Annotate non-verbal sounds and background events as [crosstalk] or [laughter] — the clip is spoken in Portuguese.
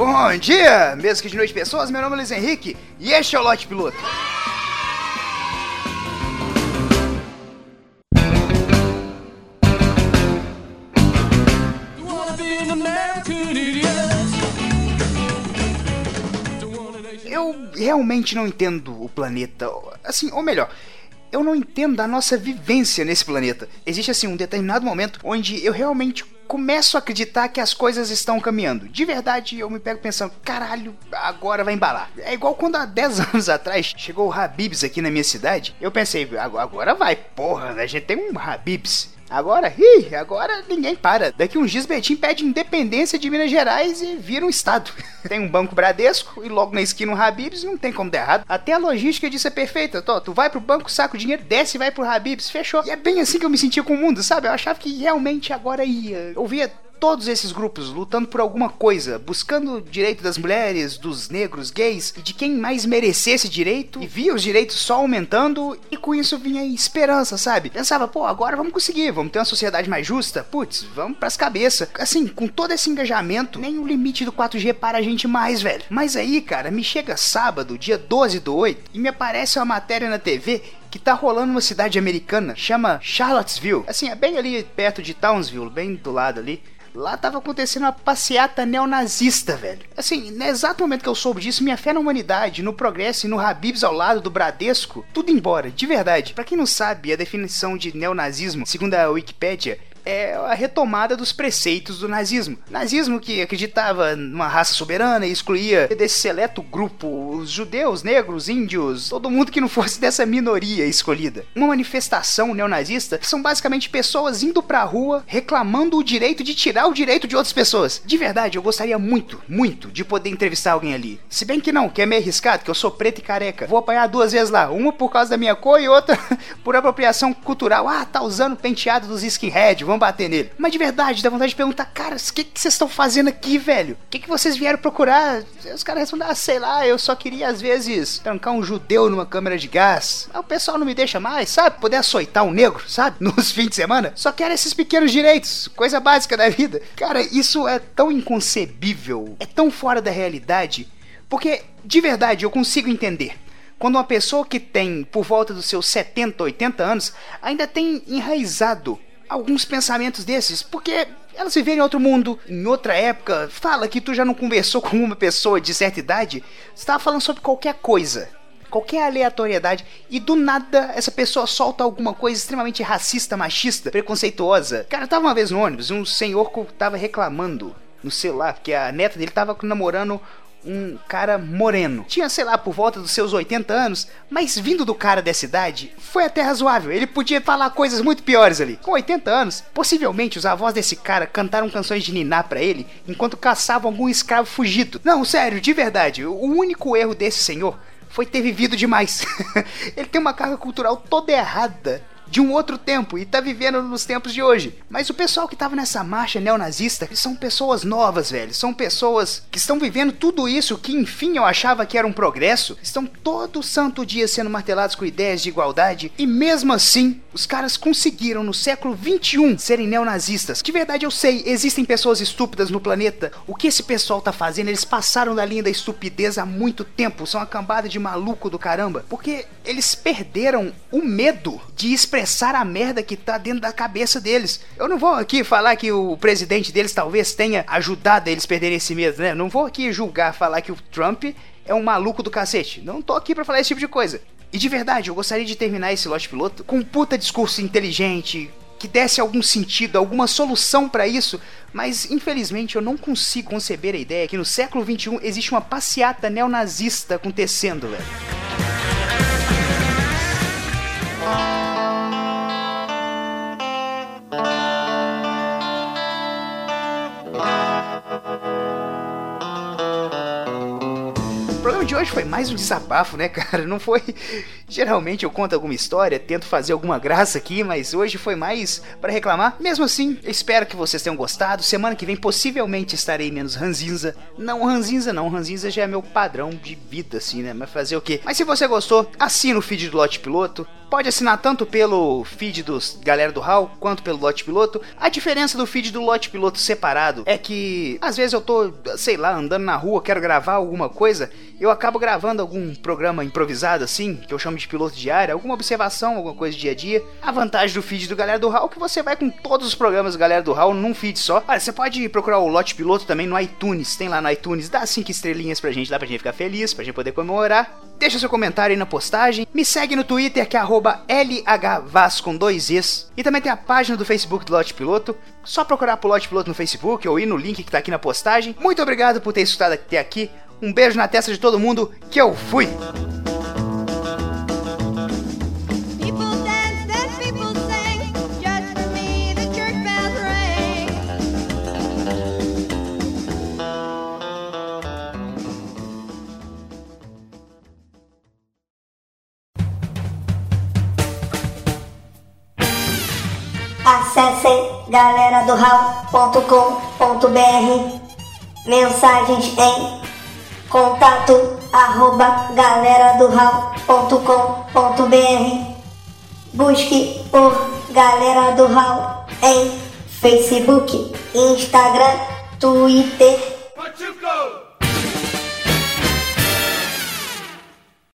Bom dia, mesmo que de noite pessoas, meu nome é Luiz Henrique e este é o Lote Piloto. Eu realmente não entendo o planeta, assim, ou melhor, eu não entendo a nossa vivência nesse planeta. Existe assim um determinado momento onde eu realmente começo a acreditar que as coisas estão caminhando. De verdade, eu me pego pensando, caralho, agora vai embalar. É igual quando há 10 [laughs] anos atrás chegou o Habibs aqui na minha cidade. Eu pensei, agora vai, porra, a gente tem um Habibs. Agora, ih, agora ninguém para. Daqui uns dias Betim pede independência de Minas Gerais e vira um estado. [laughs] tem um banco Bradesco e logo na esquina um Habibs, não tem como dar errado. Até a logística disso é perfeita. Tô, tu vai pro banco, saca o dinheiro, desce e vai pro Habibs, fechou. E é bem assim que eu me sentia com o mundo, sabe? Eu achava que realmente agora ia. Eu via todos esses grupos lutando por alguma coisa, buscando o direito das mulheres, dos negros, gays e de quem mais merecesse direito, e via os direitos só aumentando, e com isso vinha esperança, sabe? Pensava, pô, agora vamos conseguir, vamos ter uma sociedade mais justa, putz, vamos pras cabeças. Assim, com todo esse engajamento, nem o limite do 4G para a gente mais, velho. Mas aí, cara, me chega sábado, dia 12 do 8, e me aparece uma matéria na TV que tá rolando numa cidade americana, chama Charlottesville. Assim, é bem ali perto de Townsville, bem do lado ali. Lá tava acontecendo uma passeata neonazista, velho. Assim, no exato momento que eu soube disso, minha fé na humanidade, no progresso e no Habibs ao lado do Bradesco, tudo embora, de verdade. Para quem não sabe, a definição de neonazismo, segundo a Wikipédia, é a retomada dos preceitos do nazismo. Nazismo que acreditava numa raça soberana e excluía desse seleto grupo os judeus, negros, índios, todo mundo que não fosse dessa minoria escolhida. Uma manifestação neonazista são basicamente pessoas indo pra rua reclamando o direito de tirar o direito de outras pessoas. De verdade, eu gostaria muito, muito de poder entrevistar alguém ali. Se bem que não, que é meio arriscado, que eu sou preto e careca. Vou apanhar duas vezes lá, uma por causa da minha cor e outra [laughs] por apropriação cultural. Ah, tá usando o penteado dos skinhead, vamos bater nele. Mas de verdade, dá vontade de perguntar, caras, o que, que vocês estão fazendo aqui, velho? O que, que vocês vieram procurar? Os caras respondem, ah, sei lá, eu só queria às vezes trancar um judeu numa câmera de gás. O pessoal não me deixa mais, sabe? Poder açoitar um negro, sabe? [laughs] Nos fins de semana. Só quero esses pequenos direitos, coisa básica da vida. Cara, isso é tão inconcebível, é tão fora da realidade. Porque, de verdade, eu consigo entender quando uma pessoa que tem por volta dos seus 70, 80 anos ainda tem enraizado alguns pensamentos desses, porque elas viveram em outro mundo, em outra época. Fala que tu já não conversou [laughs] com uma pessoa de certa idade, você tava falando sobre qualquer coisa. Qualquer aleatoriedade, e do nada essa pessoa solta alguma coisa extremamente racista, machista, preconceituosa. Cara, tava uma vez no ônibus, um senhor tava reclamando no celular, porque a neta dele tava namorando um cara moreno. Tinha, sei lá, por volta dos seus 80 anos, mas vindo do cara dessa idade, foi até razoável. Ele podia falar coisas muito piores ali. Com 80 anos, possivelmente os avós desse cara cantaram canções de niná para ele enquanto caçavam algum escravo fugido. Não, sério, de verdade, o único erro desse senhor foi ter vivido demais. [laughs] ele tem uma carga cultural toda errada de um outro tempo e tá vivendo nos tempos de hoje. Mas o pessoal que tava nessa marcha neonazista são pessoas novas, velho. São pessoas que estão vivendo tudo isso que enfim eu achava que era um progresso. Estão todo santo dia sendo martelados com ideias de igualdade e mesmo assim os caras conseguiram no século 21 serem neonazistas. De verdade eu sei, existem pessoas estúpidas no planeta. O que esse pessoal tá fazendo? Eles passaram da linha da estupidez há muito tempo. São uma cambada de maluco do caramba. Porque eles perderam o medo de expressar expressar a merda que tá dentro da cabeça deles. Eu não vou aqui falar que o presidente deles talvez tenha ajudado eles perderem esse medo, né? Não vou aqui julgar, falar que o Trump é um maluco do cacete. Não tô aqui para falar esse tipo de coisa. E de verdade, eu gostaria de terminar esse lote piloto com um puta discurso inteligente, que desse algum sentido, alguma solução para isso, mas infelizmente eu não consigo conceber a ideia que no século XXI existe uma passeata neonazista acontecendo, velho. De hoje foi mais um desabafo, né, cara? Não foi Geralmente eu conto alguma história, tento fazer alguma graça aqui, mas hoje foi mais para reclamar. Mesmo assim, espero que vocês tenham gostado. Semana que vem possivelmente estarei menos ranzinza. Não ranzinza não, ranzinza já é meu padrão de vida assim, né? Mas fazer o quê? Mas se você gostou, assina o feed do Lote Piloto. Pode assinar tanto pelo feed dos galera do HAL quanto pelo Lote Piloto. A diferença do feed do Lote Piloto separado é que às vezes eu tô, sei lá, andando na rua, quero gravar alguma coisa, eu acabo gravando algum programa improvisado assim, que eu chamo de piloto diário, alguma observação, alguma coisa do dia a dia. A vantagem do feed do galera do HAL é que você vai com todos os programas do galera do HAL num feed só. Olha, você pode procurar o Lote Piloto também no iTunes, tem lá no iTunes, dá cinco estrelinhas pra gente, dá pra gente ficar feliz, pra gente poder comemorar. Deixa seu comentário aí na postagem. Me segue no Twitter que é LHVAS com dois Es. E também tem a página do Facebook do Lote Piloto. Só procurar por Lote Piloto no Facebook ou ir no link que tá aqui na postagem. Muito obrigado por ter escutado até aqui. Um beijo na testa de todo mundo que eu fui! Galera do Mensagens em contato arroba galera do Busque por Galera do Hall em Facebook, Instagram, Twitter